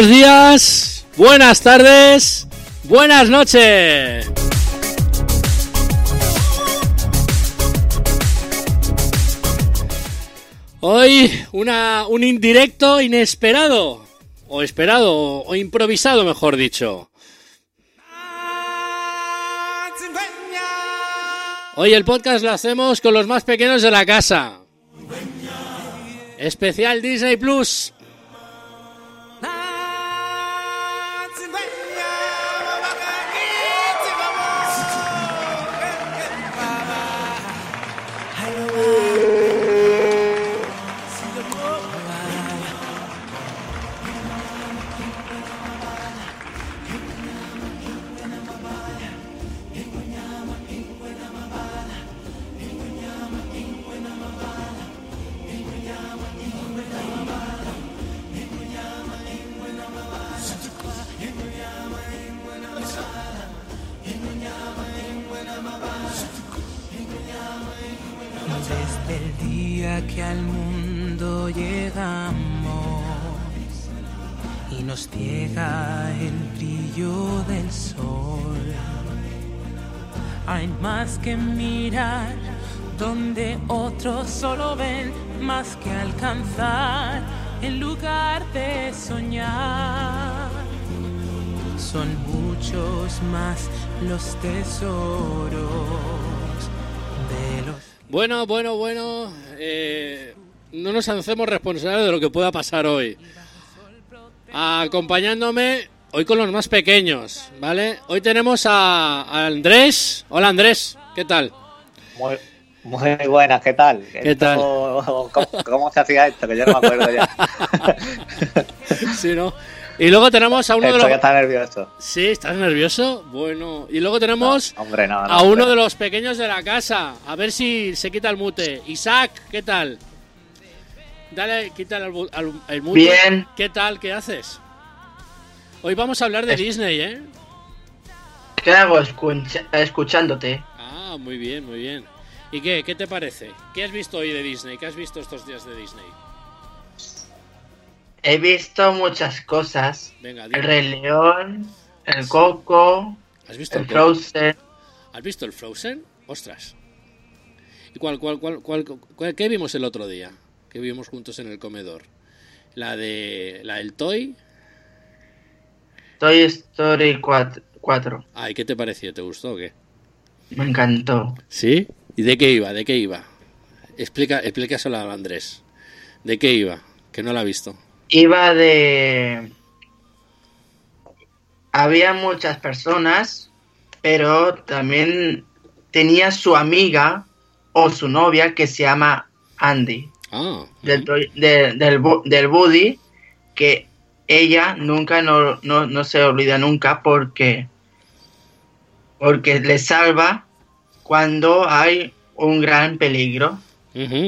Buenos días, buenas tardes, buenas noches. Hoy una, un indirecto inesperado, o esperado, o improvisado, mejor dicho. Hoy el podcast lo hacemos con los más pequeños de la casa. Especial Disney Plus. El brillo del sol, hay más que mirar donde otros solo ven, más que alcanzar en lugar de soñar. Son muchos más los tesoros de los Bueno, bueno, bueno. eh, no nos hacemos responsables de lo que pueda pasar hoy. Acompañándome hoy con los más pequeños, ¿vale? Hoy tenemos a, a Andrés. Hola Andrés, ¿qué tal? Muy, Muy buenas, ¿qué tal? ¿Qué tal? ¿Cómo, cómo se hacía esto? Que yo no me acuerdo ya. sí, ¿no? Y luego tenemos a uno Estoy de los... hasta nervioso. Sí, ¿estás nervioso? Bueno. Y luego tenemos No, hombre, no, no, a uno hombre. de los pequeños de la casa. A ver si se quita el mute. Isaac, ¿qué tal? Dale, quítale el, bu- al- el mute. Bien. ¿Qué tal? ¿Qué haces? Hoy vamos a hablar de Disney, ¿eh? ¿Qué hago escucha- escuchándote? Ah, muy bien, muy bien. ¿Y qué? ¿Qué te parece? ¿Qué has visto hoy de Disney? ¿Qué has visto estos días de Disney? He visto muchas cosas. Venga, El. Rey León, el Coco, ¿Has visto el? Frozen. ¿Has visto el Frozen? Ostras. ¿Y cuál, cuál, cuál, cuál, cuál- qué vimos el otro día? Que vimos juntos en el comedor. La de la del Toy. Toy Story 4. 4. Ay, ¿qué te pareció? ¿Te gustó o qué? Me encantó. ¿Sí? ¿Y de qué iba? ¿De qué iba? Explica, explícaselo a Andrés. ¿De qué iba? Que no la ha visto. Iba de... Había muchas personas, pero también tenía su amiga o su novia que se llama Andy. Ah, del, de- del, del Buddy que ella nunca no, no, no se olvida nunca porque porque le salva cuando hay un gran peligro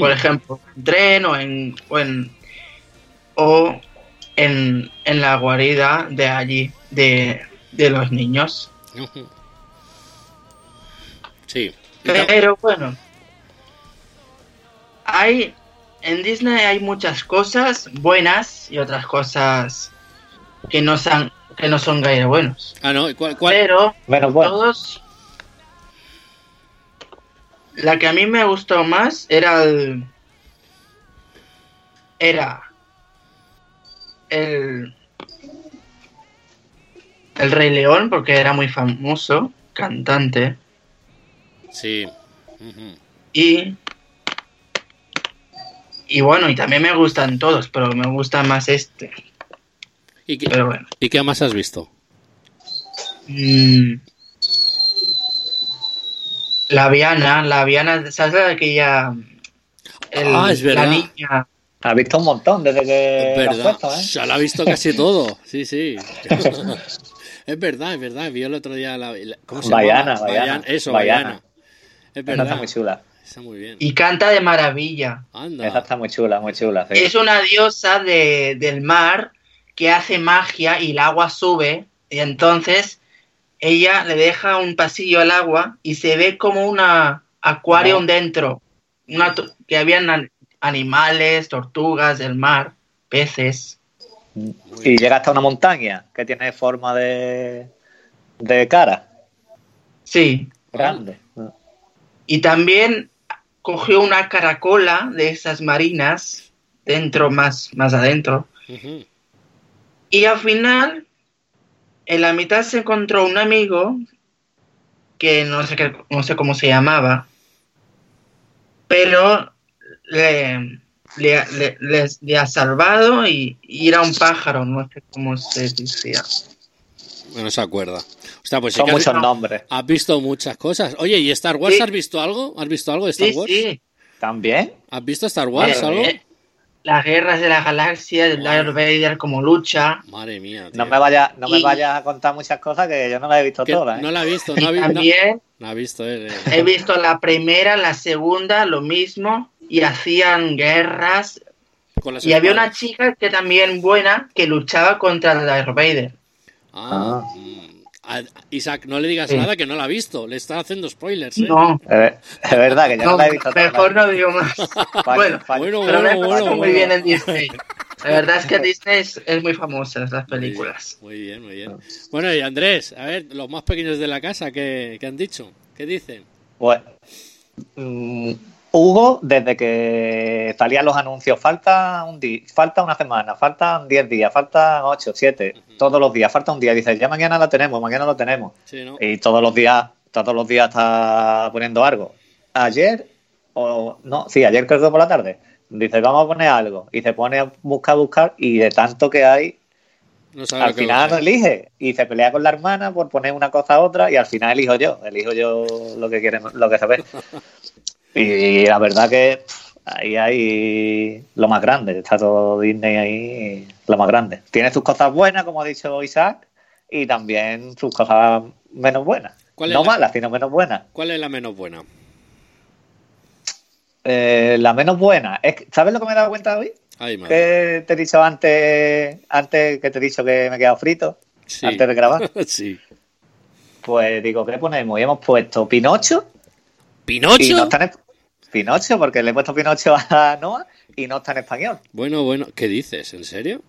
por ejemplo en tren o en o en, o en, en la guarida de allí de, de los niños. Sí. Pero bueno, hay en Disney hay muchas cosas buenas y otras cosas que no son que no son gaire buenos. Ah, no. ¿y ¿Cuál, cuál? Pero Menos bueno. todos la que a mí me gustó más era el era el el Rey León porque era muy famoso cantante Sí. Y. Y bueno, y también me gustan todos, pero me gusta más este. ¿Y qué, Pero bueno. ¿Y qué más has visto? Mm. La Viana, la Viana, ¿sabes la que ya. Ah, es verdad. La niña. Has visto un montón desde que Es lo has verdad. puesto, ¿eh? Se lo ha visto casi todo. Sí, sí. es verdad, es verdad. Vi el otro día la. la- ¿Cómo se llama? Eso. Baiana. Es verdad. está muy chula. Está muy bien. Y canta de maravilla. Anda. Esa está muy chula, muy chula. sí. Es una diosa de, del mar que hace magia y el agua sube. Y entonces ella le deja un pasillo al agua y se ve como una acuario No. dentro. Una que habían an- animales, tortugas del mar, peces. Y llega hasta una montaña que tiene forma de, de cara. Sí. Grande. Y también cogió una caracola de esas marinas dentro, más, más adentro. Y al final, en la mitad se encontró un amigo que no sé, qué- no sé cómo se llamaba, pero le, le, le- le- le ha salvado y, y era un pájaro, no sé cómo se decía. No se acuerda. O sea, pues sí Son has, muchos nombres. has visto muchas cosas. Oye, ¿y Star Wars? Sí. ¿Has visto algo? ¿Has visto algo de Star Sí, Wars? sí. ¿También? ¿Has visto Star Wars? ¿Algo? eh, Las guerras de la galaxia, Wow. Darth Vader como lucha. Madre mía. tío. No me vaya, no me vayas a contar muchas cosas que yo no las he visto Que todas. ¿eh? No la ha visto. No ha, vi- no- también no ha visto. eh, eh. he visto la primera, la segunda, lo mismo, y hacían guerras Con las Y había una chica que también buena que luchaba contra Darth Vader. Ah, Ah. A- Isaac, no le digas Sí. nada que no la ha visto. Le está haciendo spoilers. ¿eh? No, Es es verdad que yo no, no, las he visto mejor no digo más. Bueno. Bueno, pero me bueno, paso bueno, muy bueno. bien en Disney. La verdad es que Disney es, es muy famosa las películas. Muy bien, muy bien. Bueno, y Andrés, a ver, los más pequeños de la casa, ¿qué, qué han dicho? ¿Qué dicen? Bueno, mm, Hugo, desde que salían los anuncios, falta un día, falta una semana, faltan 10 días, faltan 8, 7, todos los días, falta un día. Dice, ya mañana lo tenemos, mañana lo tenemos. Sí, ¿no? Y todos los días, todos los días está poniendo algo. Ayer, o no, sí, ayer creo que por la tarde, dice, vamos a poner algo. Y se pone a buscar, buscar, y de tanto que hay, No sabe al final no elige. Y se pelea con la hermana por poner una cosa a otra, y al final elijo yo, elijo yo lo que quieren, lo que. Y la verdad que pff, ahí hay lo más grande. Está todo Disney ahí, lo más grande. Tiene sus cosas buenas, como ha dicho Isaac, y también sus cosas menos buenas. ¿Cuál es No la- malas, sino menos buenas. ¿Cuál es la menos buena? Eh, la menos buena. Es que- ¿Sabes lo que me he dado cuenta hoy? Ay. Que te he dicho antes, antes que te he dicho que me he quedado frito, Sí. antes de grabar. sí. Pues digo, ¿qué ponemos? Y hemos puesto Pinocho y ¿Pinocho? no está en Pinocho, porque le he puesto Pinocho a Noah y no está en español. Bueno, bueno, ¿qué dices? ¿En serio?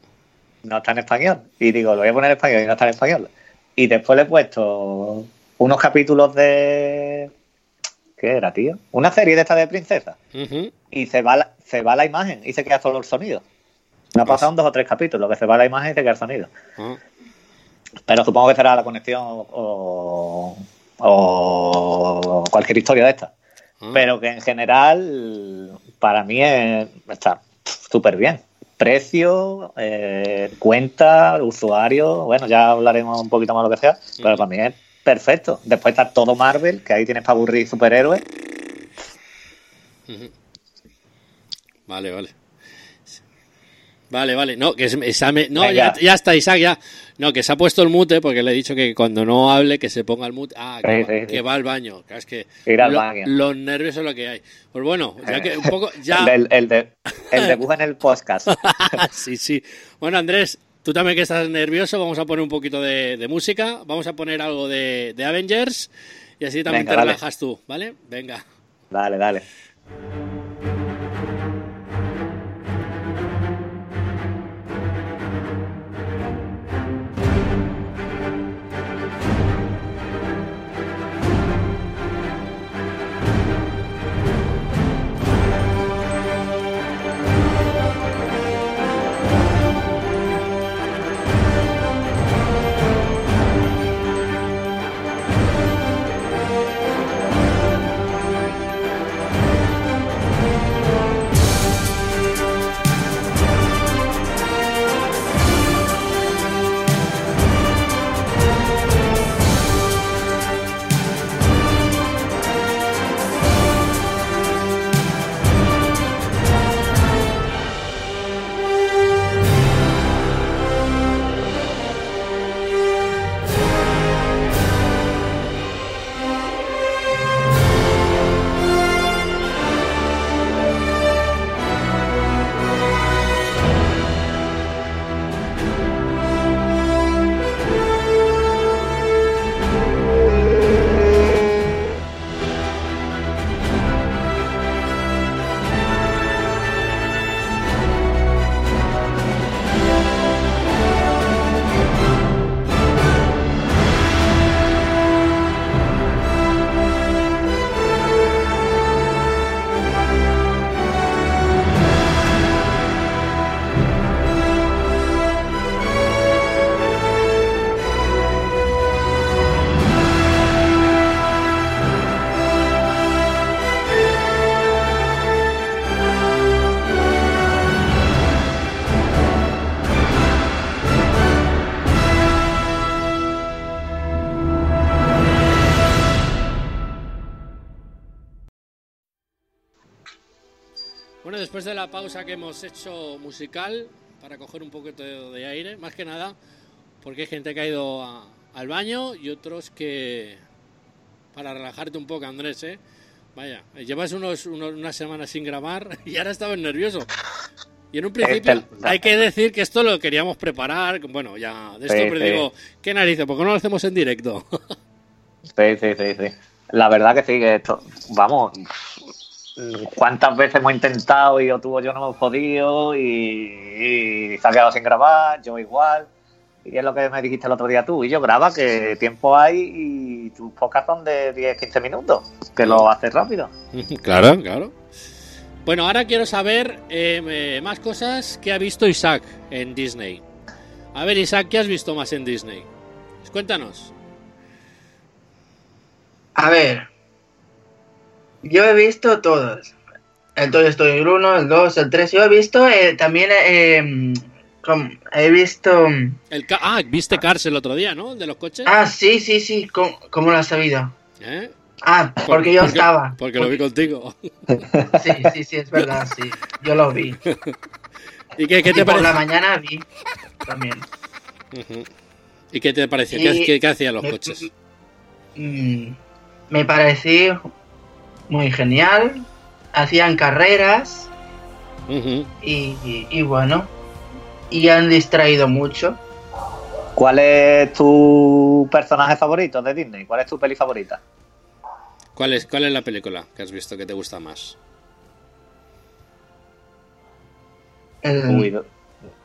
No está en español. Y digo, lo voy a poner en español y no está en español. Y después le he puesto unos capítulos de. ¿Qué era, tío? Una serie de esta de princesa. Y se va, la, se va la imagen y se queda solo el sonido. Me ha pasado en dos o tres capítulos, que se va la imagen y se queda el sonido. Ah. Pero supongo que será la conexión o, o cualquier historia de esta. Ah. Pero que en general, para mí es- está súper bien. Precio, eh, cuenta, usuario, bueno, ya hablaremos un poquito más lo que sea, pero para mí es perfecto. Después está todo Marvel, que ahí tienes para aburrir superhéroes. Vale, vale. Vale, vale. No, que esa me- no ya, ya está, Isaac, ya. No, que se ha puesto el mute porque le he dicho que cuando no hable que se ponga el mute. Ah, que, Sí, va, sí, sí. que va al baño. Es que Ir al lo- baño. los nervios es lo que hay. Pues bueno, ya que un poco. Ya. El, el, de, el debut en el podcast. sí, sí. Bueno, Andrés, tú también que estás nervioso, vamos a poner un poquito de, de música. Vamos a poner algo de, de Avengers y así también Venga, te dale. relajas tú, ¿vale? Venga. Dale, dale. Pausa que hemos hecho musical, para coger un poquito de, aire, más que nada, porque hay gente que ha ido a- al baño y otros que. para relajarte un poco, Andrés, ¿eh? Vaya, llevas unos, unos- unas semanas sin grabar y ahora estabas nervioso. Y en un principio Este- hay que decir que esto lo queríamos preparar. Bueno, ya de esto, Sí, pero sí. digo, ¿qué narices? ¿Por qué no lo hacemos en directo? Sí, sí, sí, sí. La verdad que sí, que esto, vamos, cuántas veces hemos intentado y o tú o yo no hemos podido y, y se ha quedado sin grabar, yo igual. Y es lo que me dijiste el otro día tú. Y yo graba que tiempo hay y tus podcasts son de 10, 15 minutos, que lo haces rápido. claro, claro. Bueno, ahora quiero saber eh, eh, más cosas que ha visto Isaac en Disney. A ver, Isaac, ¿qué has visto más en Disney? Cuéntanos. A ver. Yo he visto todos. El Toy Story 1, el 2, el 3. Yo he visto eh, también. eh, he visto. El ca- ah, viste Cars el otro día, ¿no? El de los coches. Ah, sí, sí, sí. ¿Cómo, cómo lo has sabido? ¿Eh? Ah, porque yo estaba. Porque lo vi contigo. Sí, sí, sí, es verdad, sí. Yo lo vi. ¿Y qué, qué Y te por parece? la mañana vi también. ¿Y qué te pareció? Y- ¿Qué, qué, qué hacían los me- coches? Mm, me pareció muy genial. Hacían carreras y, y- y bueno. Y han distraído mucho. ¿Cuál es tu personaje favorito de Disney? ¿Cuál es tu peli favorita? ¿Cuál, es, ¿Cuál es la película que has visto que te gusta más? Uy,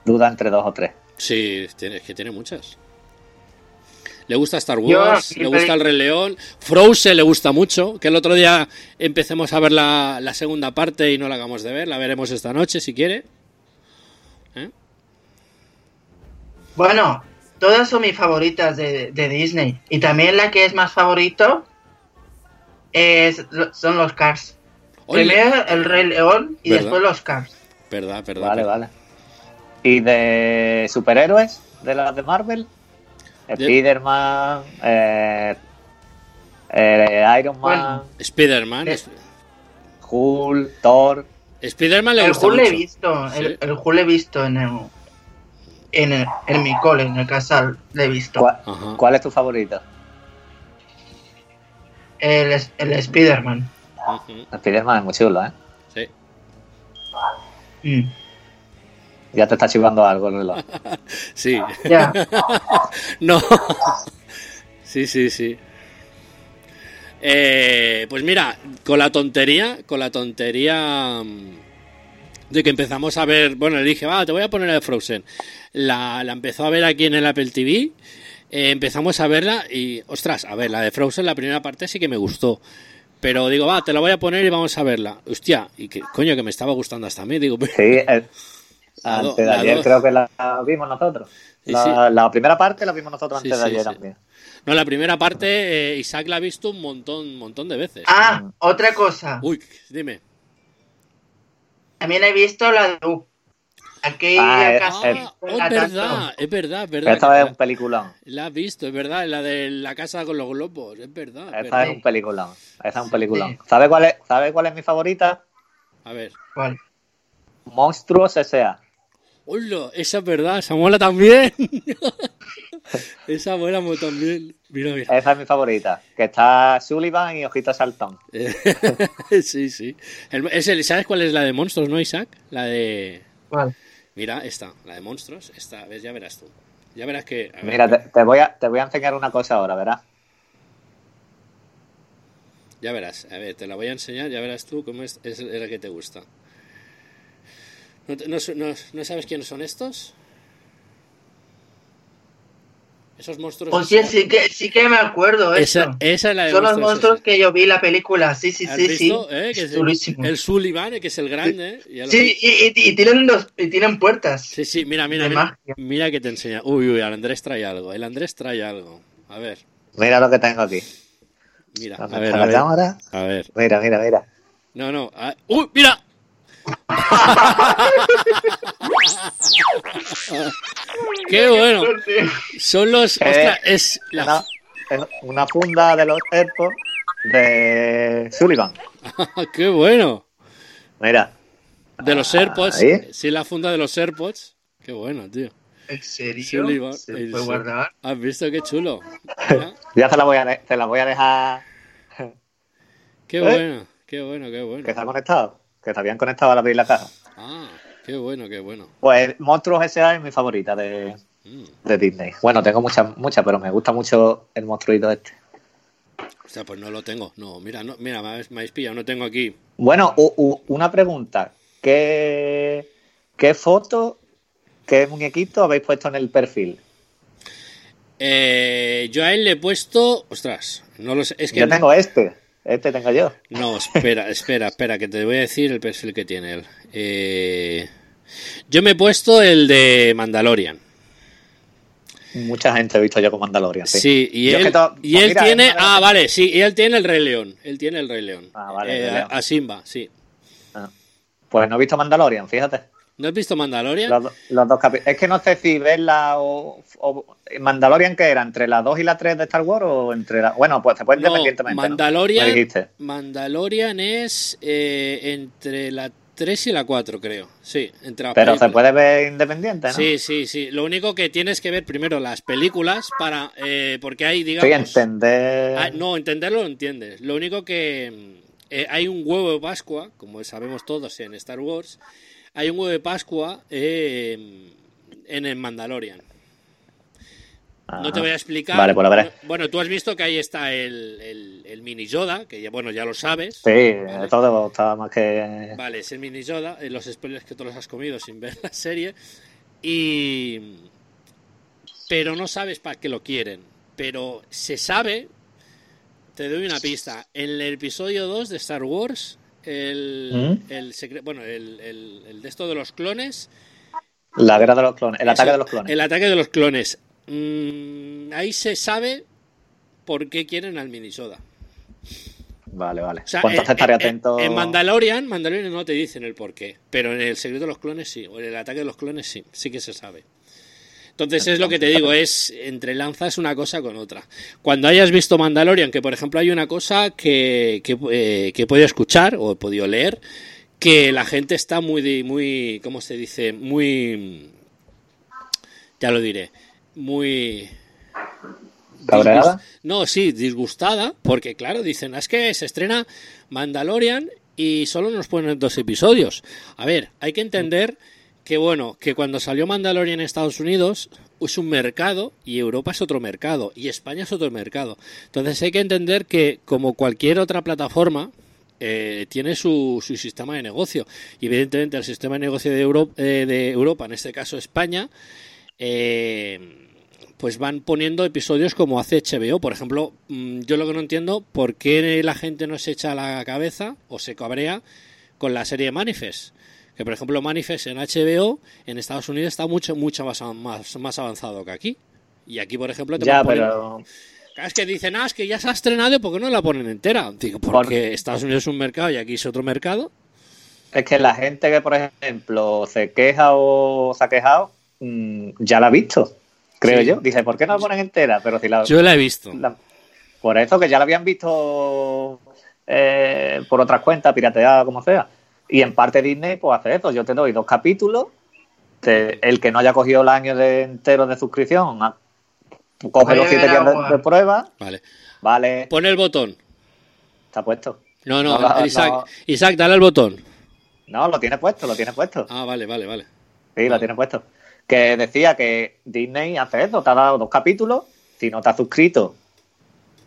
duda entre dos o tres. Sí, tiene, es que tiene muchas. Le gusta Star Wars, le gusta El Rey León, Frozen le gusta mucho, que el otro día empecemos a ver la, la segunda parte y no la hagamos de ver, la veremos esta noche si quiere. ¿Eh? Bueno, todas son mis favoritas de, de Disney. Y también la que es más favorito es, son los Cars. Oye, Primero el Rey León y ¿Verdad? después los Cars. Verdad, verdad. Vale, verdad. vale. ¿Y de superhéroes? ¿De las de Marvel? Spider-Man, eh, eh, Iron Man, Bueno. Spider-Man. Eh. es- Hulk, Thor. Spider-Man le El gusta Hulk le he mucho. visto, Sí. el, el Hulk he visto en el, en, el- en mi cole, en el casal, le he visto. ¿Cuál, cuál es tu favorito? El, el Spider-Man. Ujú, Spider-Man es muy chulo, ¿eh? Sí. Mm. Ya te está chivando algo el reloj. Sí. Ya, No. Sí, sí, sí. Eh, pues mira, con la tontería, con la tontería mm, de que empezamos a ver, bueno, le dije, va, te voy a poner la de Frozen. La, la empezó a ver aquí en el Apple TV. eh, empezamos a verla y, ostras, a ver, la de Frozen, la primera parte sí que me gustó. Pero digo, va, te la voy a poner y vamos a verla. Hostia, y que coño, que me estaba gustando hasta a mí. Digo, Sí, el- do- antes de ayer dos. creo que la vimos nosotros. Sí, La, sí. la primera parte la vimos nosotros Sí, antes de ayer sí. también. no, la primera parte, eh, Isaac la ha visto un montón, montón de veces. Ah, otra cosa. Uy, dime. También he visto la de U. Aquella Ah, es- casa Ah, suena es verdad, es verdad, es verdad. esta es un peliculón. La has visto, es verdad, la de la casa con los globos, es verdad. es Esta verdad. es un peliculón. Esta es un peliculón. Sí. ¿Sabe cuál es, ¿Sabe cuál es mi favorita? A ver. ¿Cuál? Monstruos S.A. Hola, esa es verdad, esa mola también. esa mola mo- también. Mira, mira. Esa es mi favorita. Que está Sullivan y Ojito Saltón. sí, sí. El- es el- ¿Sabes cuál es la de monstruos, no, Isaac? La de. ¿Cuál? Mira, esta, la de monstruos. Esta, ves, ya verás tú. Ya verás que. a ver, Mira, te, te voy a, te voy a enseñar una cosa ahora, ¿verdad? Ya verás, a ver, te la voy a enseñar, ya verás tú cómo es, es la que te gusta. ¿No, no, no- no sabes quiénes son estos? Esos monstruos. Oye, sí que, sí que me acuerdo esa, eso. esa es la de Son los monstruos, que yo vi en la película. Sí, sí, ¿Has sí, visto? sí. Eh, que Es el, el Sullivan, eh, que es el grande. eh, Sí, y, y- y tienen los, y tienen puertas. sí, sí, mira, mira, mira, mira que te enseña. Uy, uy, el Andrés trae algo. El Andrés trae algo. A ver, Mira lo que tengo aquí. mira, a ¿Dónde ver, está a la ver. cámara? A ver. Mira, mira, mira. No, no. a- ¡Uy, mira! ¡Qué bueno! Son los. Eh, ostras, es la. Una, funda de los AirPods de Sullivan. ¡Qué bueno! Mira. De los AirPods. Ahí. Sí, la funda de los AirPods. ¡Qué bueno, tío! ¿En serio? Sullivan. ¿Se puede sí. guardar? ¿Has visto qué chulo? Ya te la voy a, te la voy a dejar ¡Qué ¿Eh? bueno! ¡Qué bueno, qué bueno! que está conectado. Que te habían conectado al abrir la caja. ¡Ah! ¡Qué bueno, qué bueno! Pues Monstruos S.A. es mi favorita de, Mm. de Disney. Bueno, tengo muchas, muchas, pero me gusta mucho el monstruito este. O sea, pues no lo tengo. No, mira, no, mira, me habéis, pillado. No tengo aquí. Bueno, u- u- una pregunta. ¿Qué, ¿Qué foto, qué muñequito habéis puesto en el perfil? Eh, yo a él le he puesto. Ostras, no lo sé. Es que. Yo tengo este. Este tengo yo. No, espera, espera, espera, que te voy a decir el perfil que tiene él. Eh, yo me he puesto el de Mandalorian. Mucha gente he visto yo con Mandalorian. Sí. Sí, y él, y pues él mira, tiene. Ah, vale, sí, y él tiene el Rey León. Él tiene el Rey León. Ah, vale, Eh, León. a Simba, sí. Ah. Pues no he visto Mandalorian, fíjate. ¿No has visto Mandalorian? Los, los dos capítulos. Es que no sé si verla o, o- Mandalorian que era entre la 2 y la 3 de Star Wars o entre la. Bueno, pues se puede No, independientemente. Mandalorian. Mandalorian es eh, entre la 3 y la 4, creo. Sí, entre Pero se puede ver independiente, ¿no? Sí, sí, sí. Lo único que tienes que ver primero las películas para. eh, porque hay, Sí, digamos. entender. Ah, no, entenderlo lo entiendes. Lo único que eh, hay un huevo de Pascua, como sabemos todos en Star Wars, hay un huevo de Pascua eh, en el Mandalorian. No te voy a explicar. Vale, pues lo veré. Bueno, tú has visto que ahí está el, el, el mini Yoda, que ya, bueno, ya lo sabes. Sí, Vale. todo está más que. Vale, es el mini Yoda, eh, los spoilers que tú los has comido sin ver la serie. Y. Pero no sabes para qué lo quieren. Pero se sabe. Te doy una pista. En el episodio 2 de Star Wars, el. ¿Mm? el secre- bueno, el, el, el de esto de los clones. La guerra de los clones, el ataque de los clones. El ataque de los clones. Mm, ahí se sabe por qué quieren al mini Yoda. Vale, vale. O sea, pues entonces en- estaré en- atento. En Mandalorian, Mandalorian no te dicen el por qué, pero en el secreto de los clones sí, o en el ataque de los clones sí, sí que se sabe. Entonces es lo que te digo, es entrelanzas una cosa con otra. Cuando hayas visto Mandalorian, que por ejemplo hay una cosa que, que, eh, que he podido escuchar o he podido leer, que la gente está muy, muy, ¿cómo se dice? Muy, ya lo diré, muy... ¿Cabreada? No, sí, disgustada, porque claro, dicen, es que se estrena Mandalorian y solo nos ponen dos episodios. A ver, hay que entender que bueno, que cuando salió Mandalorian en Estados Unidos es un mercado y Europa es otro mercado y España es otro mercado. Entonces hay que entender que como cualquier otra plataforma eh, tiene su, su sistema de negocio y evidentemente el sistema de negocio de, eh, Europa, en este caso España, eh, pues van poniendo episodios como hace HBO. Por ejemplo, mm, yo lo que no entiendo, ¿por qué la gente no se echa la cabeza o se cabrea con la serie Manifest? Que por ejemplo Manifest en HBO en Estados Unidos está mucho mucho más, más, más avanzado que aquí. Y aquí, por ejemplo, te Ya, pero. Es que dicen, ah, es que ya se ha estrenado, ¿por qué no la ponen entera? Digo, porque Porque- Estados Unidos es un mercado y aquí es otro mercado. Es que la gente que, por ejemplo, se queja o se ha quejado, mm, ya la ha visto, creo Sí. yo. Dice, ¿por qué no la ponen entera? Pero si la, Yo la he visto. la- Por eso que ya la habían visto eh, por otras cuentas, pirateada, como sea. Y en parte Disney, pues hace eso. Yo te doy dos capítulos. te- el que no haya cogido el año de entero de suscripción, a- coge los siete días de, prueba. Vale. Vale, Pon el botón. está puesto. No, no, No, no, Isaac, no. Isaac, dale al botón. No, lo tiene puesto, lo tiene puesto. Ah, vale, vale, vale. Sí, lo tiene puesto. Que decía que Disney hace eso, te ha dado dos capítulos, si no te has suscrito,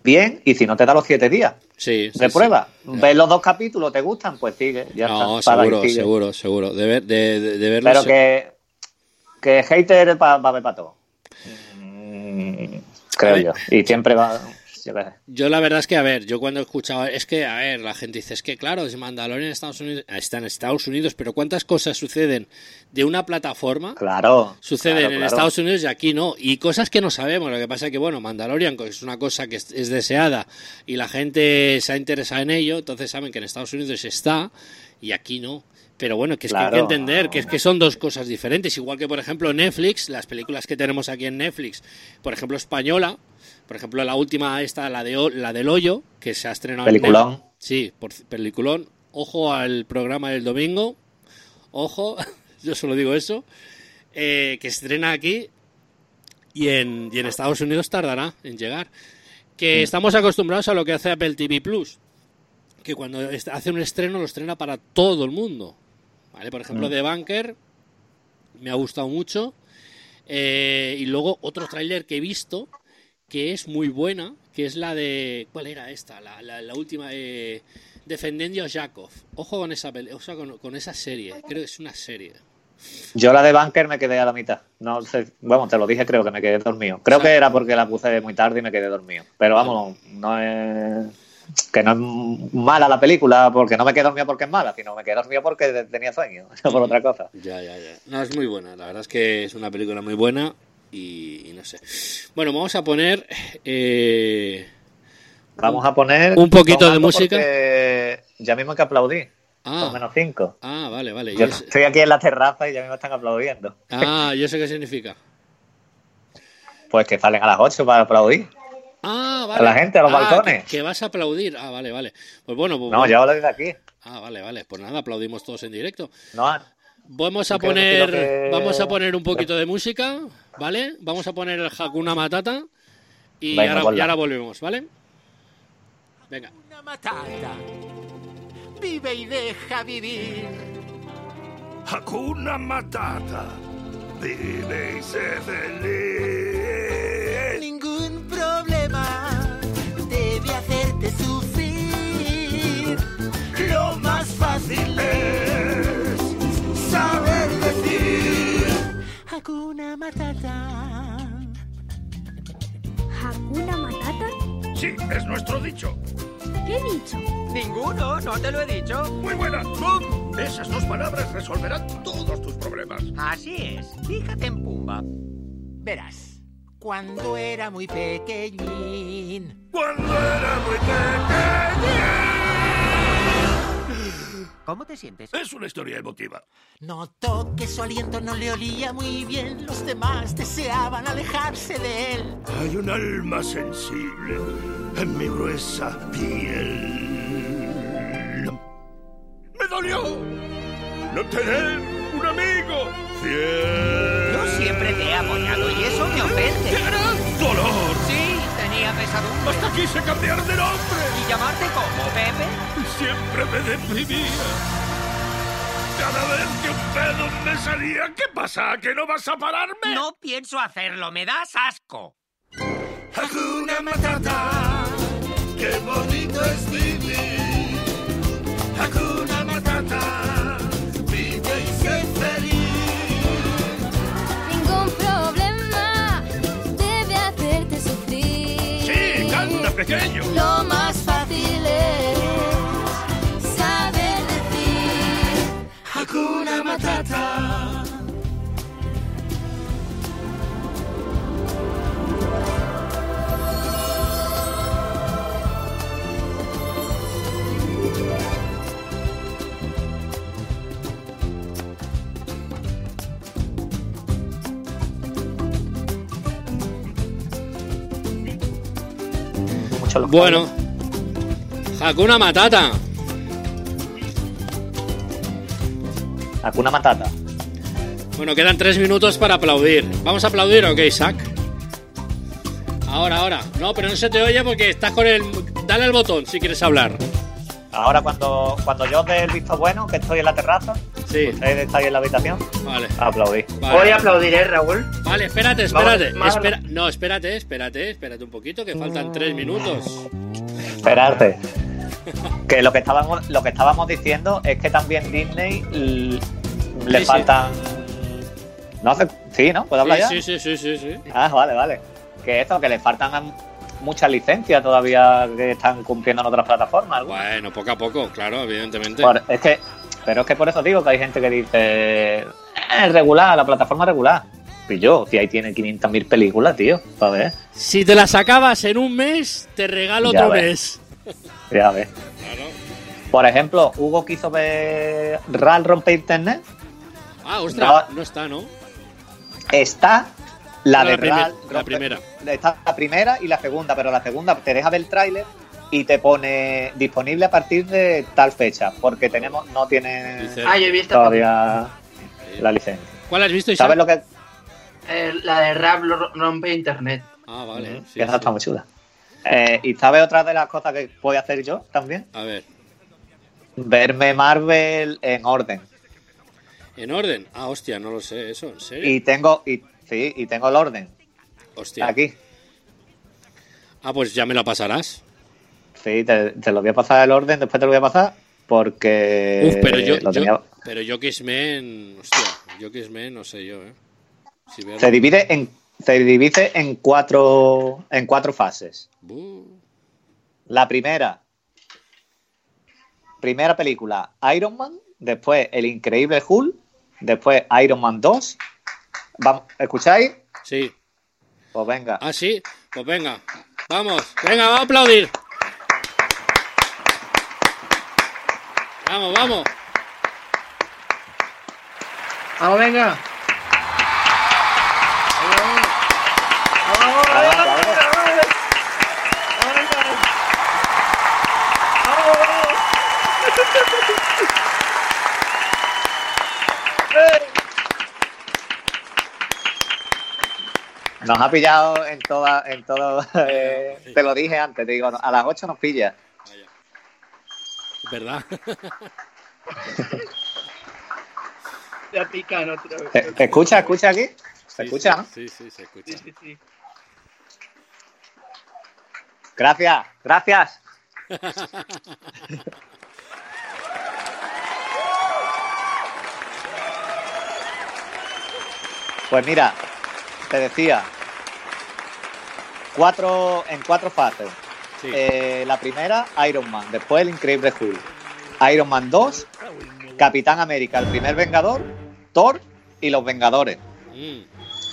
bien, y si no te da los siete días Sí, sí, de sí. prueba. Ya. Ves los dos capítulos, te gustan, pues sigue, ya No, está. seguro, sigue. seguro, seguro. De, ver, de, de, de verlo. Pero que, que hater va, va a haber para todo. Mm, creo ver. yo. Y siempre va. Yo qué sé. Yo la verdad es que, a ver, yo cuando he escuchado, es que, a ver, la gente dice, es que claro, es Mandalorian en Estados Unidos, está en Estados Unidos, pero ¿cuántas cosas suceden de una plataforma? Claro. Suceden claro, en claro. Estados Unidos y aquí no. Y cosas que no sabemos. Lo que pasa es que, bueno, Mandalorian es una cosa que es, es deseada y la gente se ha interesado en ello, entonces saben que en Estados Unidos está y aquí no. Pero bueno, que es que hay que entender que es que son dos cosas diferentes. Igual que, por ejemplo, Netflix, las películas que tenemos aquí en Netflix, por ejemplo, española, por ejemplo, la última esta, la de la del hoyo, que se ha estrenado en Peliculón. Sí, por peliculón. Ojo al programa del domingo. Ojo, yo solo digo eso. eh, que se estrena aquí y en, y en Estados Unidos tardará en llegar. Que estamos acostumbrados a lo que hace Apple TV Plus, que cuando hace un estreno lo estrena para todo el mundo. ¿Vale? Por ejemplo, Mm. The Banker me ha gustado mucho. Eh, y luego otro tráiler que he visto que es muy buena, que es la de... ¿Cuál era esta? La, la, la última... Eh, Defendiendo a Jakov. Ojo con esa, o sea, con, con esa serie. Creo que es una serie. Yo la de Bunker me quedé a la mitad. No sé, bueno, te lo dije, creo que me quedé dormido. Creo O sea- que era porque la puse muy tarde y me quedé dormido. Pero vamos, no es que no es mala la película porque no me quedé dormido porque es mala, sino me quedé dormido porque tenía sueño, no por otra cosa. Ya, ya, ya. No, es muy buena. La verdad es que es una película muy buena y, y no sé. Bueno, vamos a poner... eh, Vamos a poner Un poquito de música. Ya mismo hay que aplaudir. Ah. Menos 5. Ah, vale, vale. Yo estoy aquí en la terraza y ya me están aplaudiendo. Ah, ¿y eso qué significa? Pues que salen a las 8 para aplaudir. Ah, vale. la gente, a los Ah, balcones. Que, que vas a aplaudir. Ah, vale, vale. Pues bueno, pues No, bueno. yo hablo desde aquí. Ah, vale, vale. Pues nada, aplaudimos todos en directo. No, Vamos a poner, que- vamos a poner un poquito de música, ¿vale? Vamos a poner el Hakuna Matata y, Venga, ahora, ponla. y ahora volvemos, ¿vale? Venga. Una matata. Vive y deja vivir. Hakuna Matata. Vive y sé feliz. Ningún ¿Hakuna Matata? Sí, es nuestro dicho. ¿Qué he dicho? Ninguno, no te lo he dicho. Muy buena. ¡Bum! Esas dos palabras resolverán todos tus problemas. Así es. Fíjate en Pumba. Verás, cuando era muy pequeñín. Cuando era muy pequeño. ¿Cómo te sientes? Es una historia emotiva. Notó que su aliento no le olía muy bien. Los demás deseaban alejarse de él. Hay un alma sensible en mi gruesa piel. ¡Me dolió! ¡No tener un amigo fiel! Yo siempre te he apoyado y eso me ofende. ¡Gran dolor! Sí, tenía pesadumbre. Hasta quise cambiar de nombre. ¿Y llamarte como Pepe? Siempre me deprimía. Cada vez que un pedo me salía, ¿qué pasa? ¿Que no vas a pararme? No pienso hacerlo, me das asco. Hakuna Matata, qué bonito es vivir. Hakuna Matata, vive y sé feliz. Ningún problema debe hacerte sufrir. Sí, canta pequeño. Lo más fácil Hakuna Matata. Bueno. Hakuna Matata. Hakuna Matata. Bueno, quedan tres minutos para aplaudir. ¿Vamos a aplaudir o qué, Isaac? Ahora, ahora. No, pero no se te oye porque estás con el... Dale al botón si quieres hablar. Ahora cuando, cuando yo os dé el visto bueno, que estoy en la terraza, Sí, ustedes estáis en la habitación, vale. aplaudí. Vale, Hoy aplaudiré, Raúl. Vale, espérate, espérate. Vamos, Espera, no, espérate, espérate, espérate un poquito, que faltan tres minutos. Esperarte. Que lo que estábamos, lo que estábamos diciendo es que también Disney le Sí, sí. faltan. No hace. Sí, ¿no? ¿Puedo hablar ya? Sí, sí, sí, sí, sí. Ah, vale, vale. Que eso, que le faltan a- muchas licencias todavía que están cumpliendo en otras plataformas. algunas. Bueno, poco a poco, claro, evidentemente. Por- es que, pero es que por eso digo que hay gente que dice, es regular, la plataforma regular. Y yo, si ahí tiene 500.000 películas, tío, para ver, Si te las acabas en un mes, te regalo Ya otro ves. mes. ya ves. Claro. Por ejemplo, Hugo quiso ver RAL rompe internet, Ah, ostras, no está, ¿no? está la La de primer- RAL. la rompe- primera. Está la primera y la segunda, pero la segunda te deja ver el tráiler y te pone disponible a partir de tal fecha, porque tenemos no tiene Ah, yo he visto todavía la licencia. ¿Cuál has visto, Isaac? ¿Sabes lo que eh, la de Rap rompe internet. Ah, vale. sí, esa sí. está muy chula. Eh, ¿Y sabes otra de las cosas que puedo hacer yo también? A ver, Verme Marvel en orden. en orden. Ah, hostia, no lo sé, eso, ¿en serio? Y tengo, y, sí, y tengo el orden. Hostia. Aquí. Ah, pues ya me la pasarás. Sí, te, te lo voy a pasar el orden, después te lo voy a pasar porque Uf, pero yo, lo yo- tenía- pero yo X-Men, hostia, yo X-Men, no sé yo, ¿eh? Si veo- se divide en se divide en cuatro en cuatro fases. Buh. La primera primera película Iron Man, después El Increíble Hulk, después Iron Man 2. Vamos, ¿escucháis? Sí. Pues venga. Ah, sí. Pues venga. Vamos. Venga, vamos a aplaudir. Vamos, vamos. Vamos, venga. Nos ha pillado en toda, en todo. eh, te lo dije antes, te digo, a las 8 nos pilla. Vaya. ¿Verdad? Ya pican otra vez. ¿Te, te escucha, escucha aquí? ¿Se Sí, escucha, sí, no? Sí, sí, se escucha. Sí, sí, sí. Gracias, gracias. Pues mira, te decía, cuatro, en cuatro fases. Sí. Eh, la primera, Iron Man, después el Increíble Hulk. Iron Man 2, Capitán América, el primer Vengador, Thor y los Vengadores. Mm.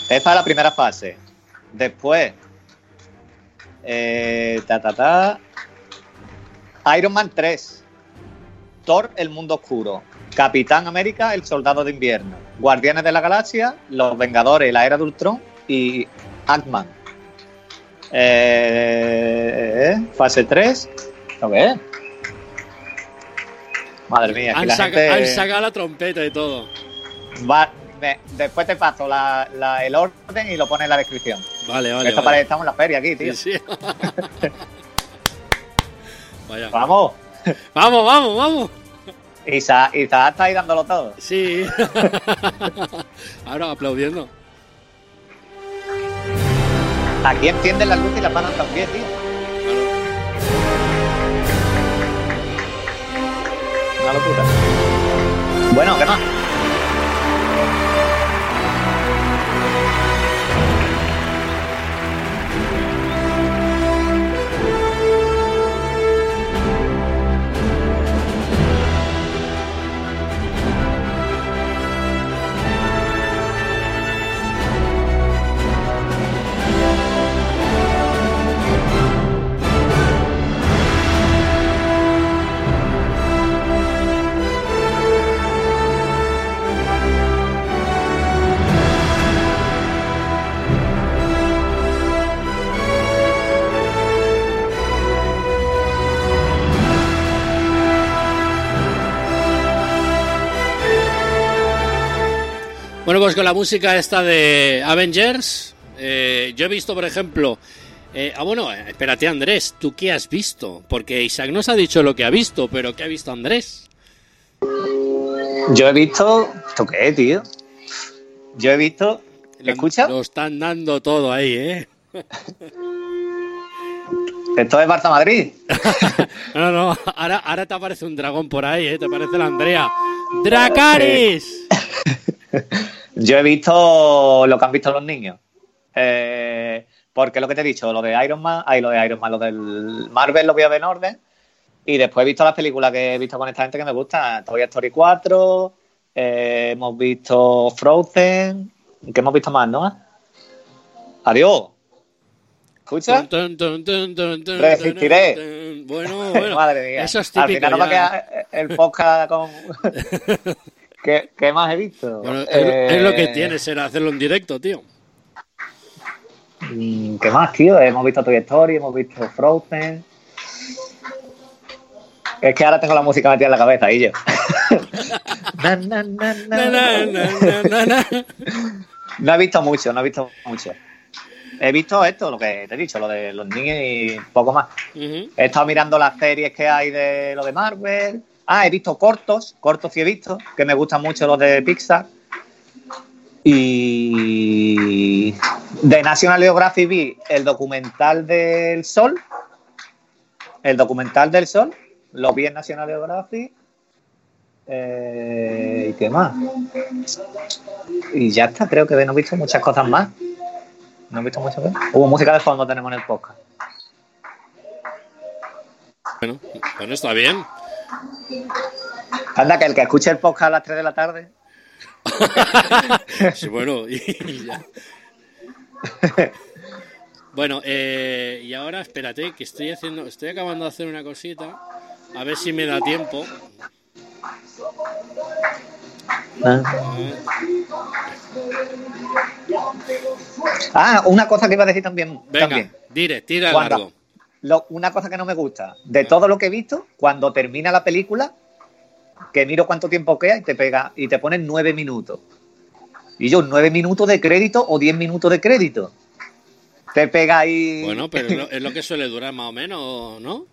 Esa es la primera fase. Después, eh, ta, ta, ta. Iron Man 3, Thor, el mundo oscuro, Capitán América, el soldado de invierno, Guardianes de la Galaxia, Los Vengadores, la era de Ultron y Ant-Man. Eh, fase 3, ¿lo que es? Madre mía, Han, la saca- gente... han sacado la trompeta y todo. Va- me- después te paso la- la- el orden y lo pones en la descripción. Vale, vale. Esto vale. parece que estamos en la feria aquí, tío. Sí, sí. Vaya. Vamos. Vamos, vamos, vamos. Isa, Isa está ahí dándolo todo. Sí. Ahora aplaudiendo. Aquí encienden las luces y las apagan también, tío. Una locura. Bueno, ¿qué más? Bueno, pues con la música esta de Avengers, eh, yo he visto, por ejemplo. eh, ah, bueno, eh, espérate, Andrés, ¿tú qué has visto? Porque Isaac nos ha dicho lo que ha visto, pero ¿qué ha visto Andrés? Yo he visto. ¿Esto qué, tío? Yo he visto. Lo- ¿Escucha? Lo están dando todo ahí, ¿eh? Esto es Barça Madrid. No, no, ahora, ahora te aparece un dragón por ahí, ¿eh? Te aparece la Andrea. ¡Dracaris! Yo he visto lo que han visto los niños. Eh, porque lo que te he dicho, lo de Iron Man, ay, lo de Iron Man, lo del Marvel lo voy a ver en orden. Y después he visto las películas que he visto con esta gente que me gustan. Toy Story 4, eh, hemos visto Frozen. ¿Qué hemos visto más, no? Adiós. ¿Escucha? Resistiré. Bueno, bueno. Madre mía. Eso es Al típico. final no va a quedar el podcast con. ¿Qué, qué más he visto? Bueno, es, Eh, es lo que tiene ser hacerlo en directo, tío. Mm, ¿Qué más, tío? Hemos visto Toy Story, hemos visto Frozen. Es que ahora tengo la música metida en la cabeza y yo. No he visto mucho, no he visto mucho. He visto esto, lo que te he dicho, lo de los niños y poco más. He estado mirando las series que hay de lo de Marvel. Ah, he visto cortos, cortos sí he visto, que me gustan mucho los de Pixar. Y de National Geographic vi el documental del Sol. El documental del Sol. Lo vi en National Geographic. Eh, ¿Y qué más? Y ya está, creo que no he visto muchas cosas más. No he visto muchas cosas. Hubo música de fondo, tenemos en el podcast. Bueno, bueno, está bien. Anda, que el que escuche el podcast a las 3 de la tarde. Sí, bueno, y, y ya. Bueno, eh, y ahora espérate, que estoy haciendo, estoy acabando de hacer una cosita. A ver si me da tiempo. Ah, una cosa que iba a decir también. Venga, también. dire, tira largo. Lo- una cosa que no me gusta, de todo lo que he visto, cuando termina la película, que miro cuánto tiempo queda y te pega y te ponen nueve minutos. Y yo, nueve minutos de crédito o diez minutos de crédito. Te pega ahí. Bueno, pero es lo, es lo que suele durar más o menos, ¿no?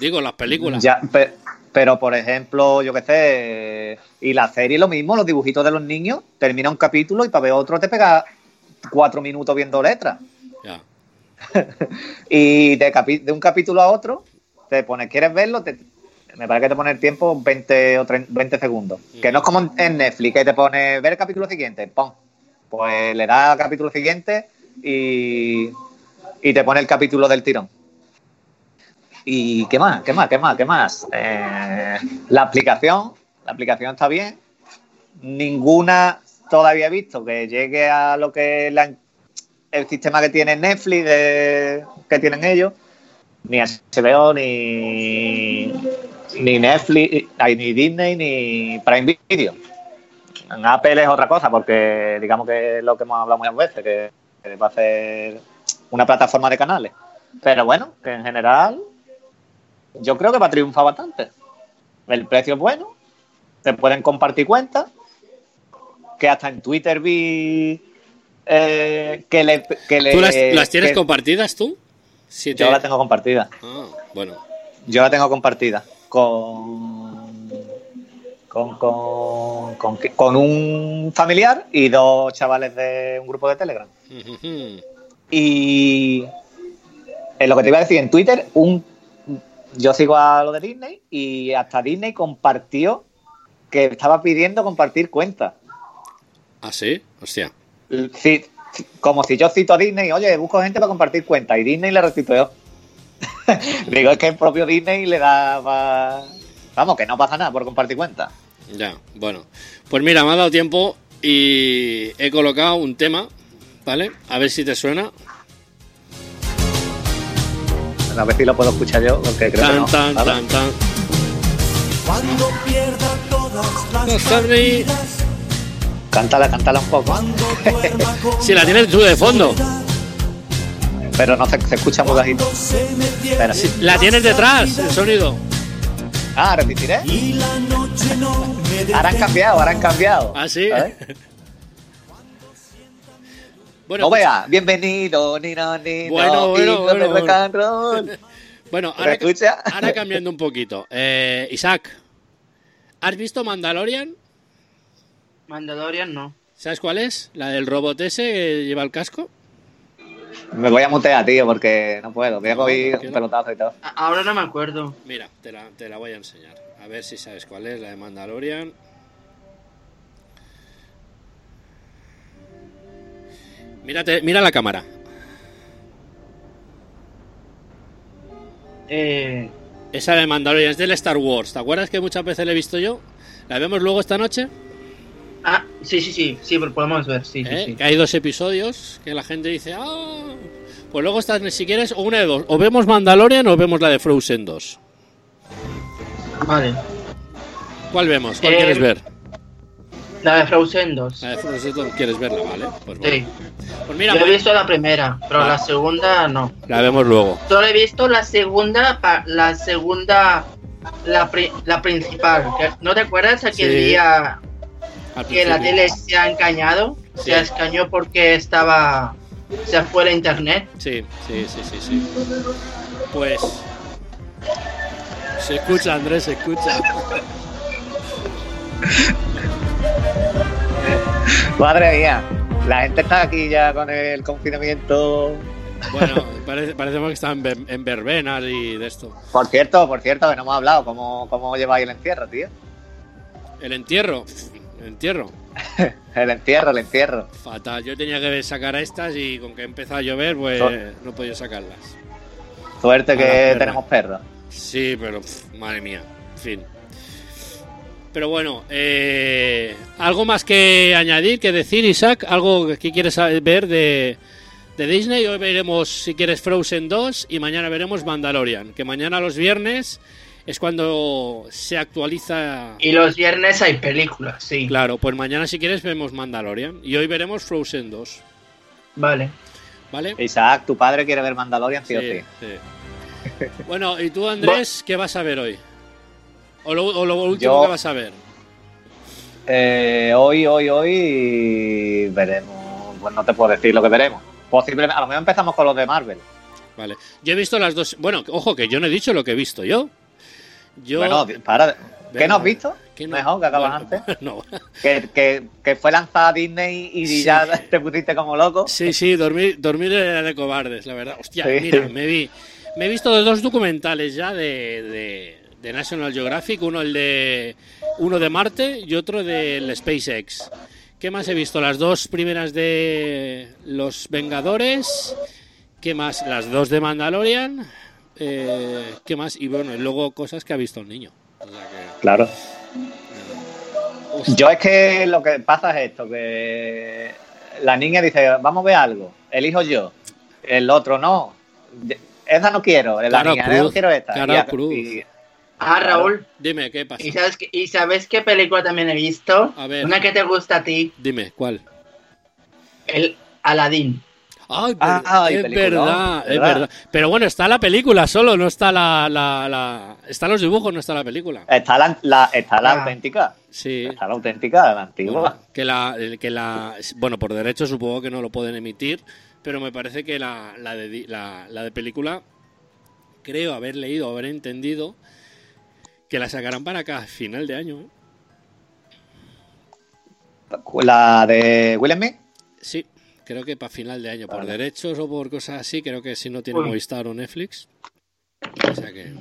Digo, las películas. Ya, pe- pero por ejemplo, yo qué sé, y la serie lo mismo, los dibujitos de los niños, termina un capítulo y para ver otro te pega cuatro minutos viendo letras. Ya. Y de, capi- de un capítulo a otro, te pones, ¿quieres verlo? Te- me parece que te pone el tiempo 20 o 30 20 segundos. Que no es como en Netflix, que te pone ver el capítulo siguiente, ¡pum! Pues le das al capítulo siguiente y, y te pone el capítulo del tirón. ¿Y qué más? ¿Qué más? ¿Qué más? ¿Qué más? Eh, la aplicación, la aplicación está bien. Ninguna todavía he visto que llegue a lo que la- el sistema que tiene Netflix, que tienen ellos. Ni HBO, ni, ni Netflix, ni Disney, ni Prime Video. En Apple es otra cosa, porque digamos que es lo que hemos hablado muchas veces, que, que va a ser una plataforma de canales. Pero bueno, que en general yo creo que va a triunfar bastante. El precio es bueno, se pueden compartir cuentas, que hasta en Twitter vi eh, que le... Que le ¿Tú las, las tienes que- compartidas tú? Si te- Yo la tengo compartida. Ah, bueno. Yo la tengo compartida con con, con, con, con un familiar y dos chavales de un grupo de Telegram. Y en lo que te iba a decir en Twitter, un yo sigo a lo de Disney y hasta Disney compartió que estaba pidiendo compartir cuentas. ¿Ah, sí? Hostia. Sí, como si yo cito a Disney, oye, busco gente para compartir cuentas y Disney le restituyó. Digo, es que el propio Disney le da pa- Vamos, que no pasa nada por compartir cuentas. Ya, bueno. Pues mira, me ha dado tiempo y he colocado un tema, ¿vale? A ver si te suena. A ver si lo puedo escuchar yo, porque creo que Tan, no. tan, ¿vale? tan, tan. Cuando pierda todas las No sabré. Cántala, cántala un poco. Si la tienes tú de fondo. Pero no se, se escucha muy bajito. me Espera. La tienes detrás, el sonido. Ah, repetiré. Ahora han cambiado, ahora han cambiado. ¿Ah, sí? Bueno, No vea, bienvenido, Nino, Nino, Bueno, bueno, bueno, de bueno. rock and roll. Bueno, ¿Me ahora, escucha? ahora cambiando un poquito. Eh, Isaac, ¿has visto Mandalorian? Mandalorian no. ¿Sabes cuál es? La del robot ese que lleva el casco. Me voy a mutear, tío, porque no puedo. Voy a coger un pelotazo y todo. Ahora no me acuerdo. Mira, te la, te la voy a enseñar. A ver si sabes cuál es la de Mandalorian. Mírate, mira la cámara. Eh, Esa de Mandalorian es del Star Wars. ¿Te acuerdas que muchas veces la he visto yo? ¿La vemos luego esta noche? Ah, sí, sí, sí, sí, podemos ver, sí, sí, ¿Eh? sí. Que hay dos episodios que la gente dice, ah, pues luego estás, si quieres, o una de dos. O vemos Mandalorian o vemos la de Frozen 2. Vale. ¿Cuál vemos? ¿Cuál Eh, quieres ver? La de Frozen 2. La de Frozen 2 quieres verla, ¿vale? Pues, bueno. Sí. Pues mira, Yo he pues, visto la primera, pero Ah. la segunda no. la vemos luego. Solo he visto la segunda, pa- la segunda, la, pri- la principal. ¿No te acuerdas aquel Sí. día que la tele se ha engañado? Sí. Se escañó porque estaba, se fue la internet. Sí, sí, sí, sí, sí. Pues... Se escucha, Andrés, se escucha. Madre mía, la gente está aquí ya con el confinamiento. Bueno, parece, parecemos que están en verbenas y de esto. Por cierto, por cierto, que no hemos hablado. ¿Cómo, cómo lleváis el encierro, tío? El entierro. El entierro. El encierro, el encierro. Fatal. Yo tenía que sacar a estas y con que empezó a llover, pues no he podido sacarlas. Suerte que tenemos perros. Sí, pero pf, madre mía. En fin. Pero bueno, eh, ¿algo más que añadir, que decir, Isaac? ¿Algo que quieres ver de, de Disney? Hoy veremos, si quieres, Frozen 2 y mañana veremos Mandalorian. Que mañana los viernes es cuando se actualiza. Y los viernes hay películas, sí. Claro, pues mañana si quieres vemos Mandalorian y hoy veremos Frozen 2, Vale. ¿vale? Isaac, tu padre quiere ver Mandalorian, sí, o sí. sí. Bueno, ¿y tú Andrés qué vas a ver hoy? ¿O lo, o lo último Yo- que vas a ver? Eh, hoy, hoy, hoy veremos. Pues no te puedo decir lo que veremos. Posiblemente, a lo mejor empezamos con los de Marvel. Vale. Yo he visto las dos. Bueno, ojo, que yo no he dicho lo que he visto yo. Yo. Bueno, para. ¿Qué no has visto? ¿qué Mejor que acabas Bueno, antes. No. Que, que, que fue lanzada a Disney y Sí. ya te pusiste como loco. Sí, sí, dormir, dormir era de cobardes, la verdad. Hostia, Sí. mira, me vi. Me he visto dos documentales ya de, de, de National Geographic, uno el de uno de Marte y otro del SpaceX. ¿Qué más he visto? Las dos primeras de Los Vengadores. ¿Qué más? Las dos de Mandalorian. Eh, ¿Qué más? Y bueno, y luego cosas que ha visto el niño. O sea que- Claro. Yo es que lo que pasa es esto, que la niña dice, vamos a ver algo, elijo yo, el otro no, esa no quiero, la niña, cruz, no quiero esta. Y a- cruz. y- Ah, Raúl. Dime, ¿qué pasa? ¿Y sabes, qué, ¿Y sabes qué película también he visto? A ver. Una que te gusta a ti, Dime, ¿cuál? el Aladdin. Ay, Ah, es verdad, es ¿verdad? verdad. Pero bueno, está la película solo, no está la, la, la- Están los dibujos, no está la película. está la, la- está la Ah. auténtica, Sí. está la auténtica, la antigua. Bueno, que la, el- que la, bueno, por derecho supongo que no lo pueden emitir, pero me parece que la, la, de, la, la de película, creo haber leído, haber entendido, que la sacarán para acá a final de año. ¿eh? La de Will Smith, Sí, creo que para final de año, por Vale. derechos o por cosas así, creo que si no tiene Uy. Movistar o Netflix. O sea que...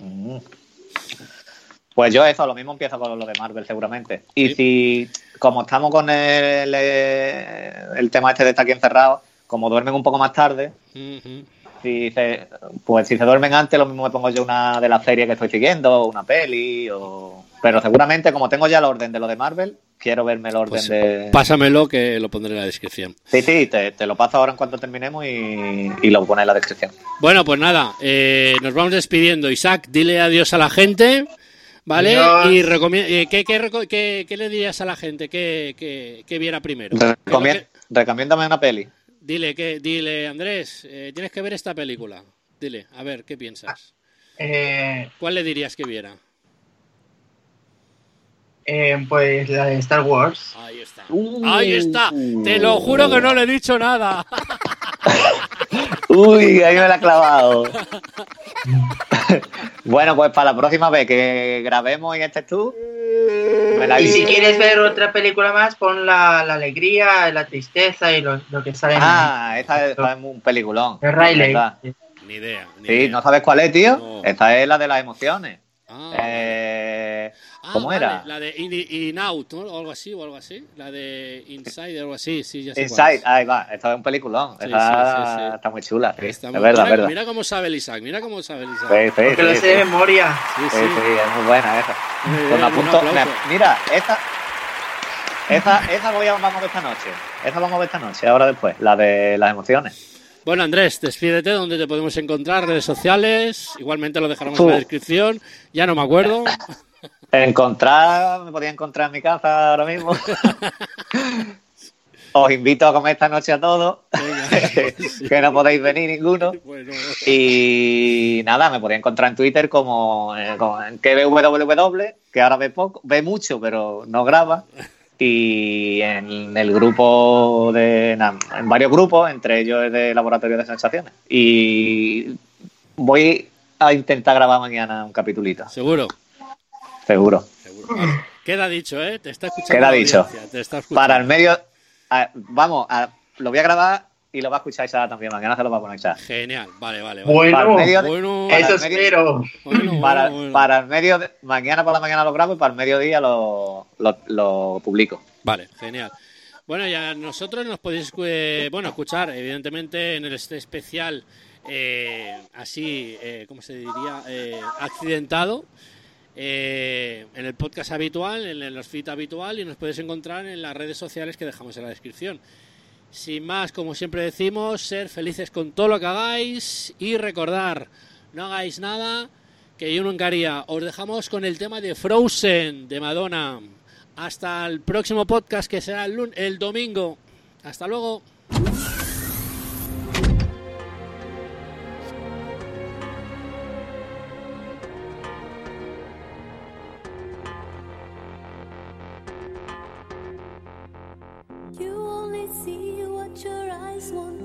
Pues yo eso, lo mismo empiezo con lo de Marvel seguramente. Y Sí. si, como estamos con el, eh, el tema este de estar aquí encerrado, como duermen un poco más tarde, si se, pues si se duermen antes, lo mismo me pongo yo una de las series que estoy siguiendo, una peli, o... pero seguramente como tengo ya el orden de lo de Marvel, quiero verme el orden Pues, de... Pásamelo que lo pondré en la descripción. Sí, sí, te, te lo paso ahora en cuanto terminemos y, y lo pones en la descripción. Bueno, pues nada, eh, nos vamos despidiendo. Isaac, dile adiós a la gente, ¿vale? Y recomie- eh, ¿qué, qué, qué- qué le dirías a la gente que, que- que viera primero? ¿Qué es lo Recomie- que- Recomiéndame una peli. dile, que, dile, Andrés, eh, tienes que ver esta película. Dile, a ver, ¿qué piensas? Eh, ¿Cuál le dirías que viera? Eh, pues la de Star Wars. Ahí está. Uh. Ahí está. Te lo juro que no le he dicho nada. Uy, ahí me la ha clavado. bueno, pues para la próxima vez que grabemos y estés tú, me la Y si quieres ver otra película más, pon la, la alegría, la tristeza y lo, lo que sale en Ah, esta es, esta es un peliculón. de Riley. Ni idea. Ni Sí, idea. ¿no sabes cuál es, tío? No. Esta es la de las emociones. Ah, Eh, Ah, ¿Cómo vale, era? La de In, In Out, ¿no? O algo así, o algo así. La de Inside, algo así, sí, ya sé Inside, es. ahí va, esta es un peliculón. Sí, Esta sí, sí, sí. está muy chula. sí. Está es muy- verdad, mira, verdad. mira cómo sabe el Isaac, mira cómo sabe el Isaac. Sí, sí, Porque lo sí, sé de memoria. Sí, Sí, sí. sí, es muy buena esa. Pues me un apunto- me- mira, esa, esa, esa voy a, vamos a ver esta noche. Esa vamos a ver esta noche, ahora después, la de las emociones. Bueno, Andrés, despídete, ¿dónde te podemos encontrar? Redes sociales, igualmente lo dejaremos en Tú. la descripción, ya no me acuerdo. Encontrar, me podía encontrar en mi casa ahora mismo. Os invito a comer esta noche a todos, que no podéis venir ninguno. Y nada, me podía encontrar en Twitter como, eh, como en KBWW, que ahora ve poco, ve mucho, pero no graba. Y en el grupo de. en varios grupos, entre ellos el de Laboratorio de Sensaciones. Y voy a intentar grabar mañana un capitulito, seguro. Seguro. seguro. Vale. Queda dicho, ¿eh? Te está escuchando. Queda dicho. audiencia, Te está escuchando. Para el medio. a- vamos, a- lo voy a grabar y lo va a escuchar también. Mañana se lo va a poner. Genial, vale, vale. vale. Bueno, Para el medio de- Bueno, para eso el medio- espero. bueno, para, bueno, bueno. para el medio de- mañana por la mañana lo grabo y para el mediodía lo, lo, lo publico. Vale, genial. Bueno, ya nosotros nos podéis eh, bueno, escuchar, evidentemente, en el este especial eh, así, eh, ¿cómo se diría? Eh, accidentado. Eh, en el podcast habitual, en los feeds habitual y nos puedes encontrar en las redes sociales que dejamos en la descripción. Sin más, como siempre decimos, ser felices con todo lo que hagáis y recordar, no hagáis nada que yo nunca haría. Os dejamos con el tema de Frozen de Madonna. Hasta el próximo podcast que será el domingo. Hasta luego.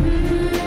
Música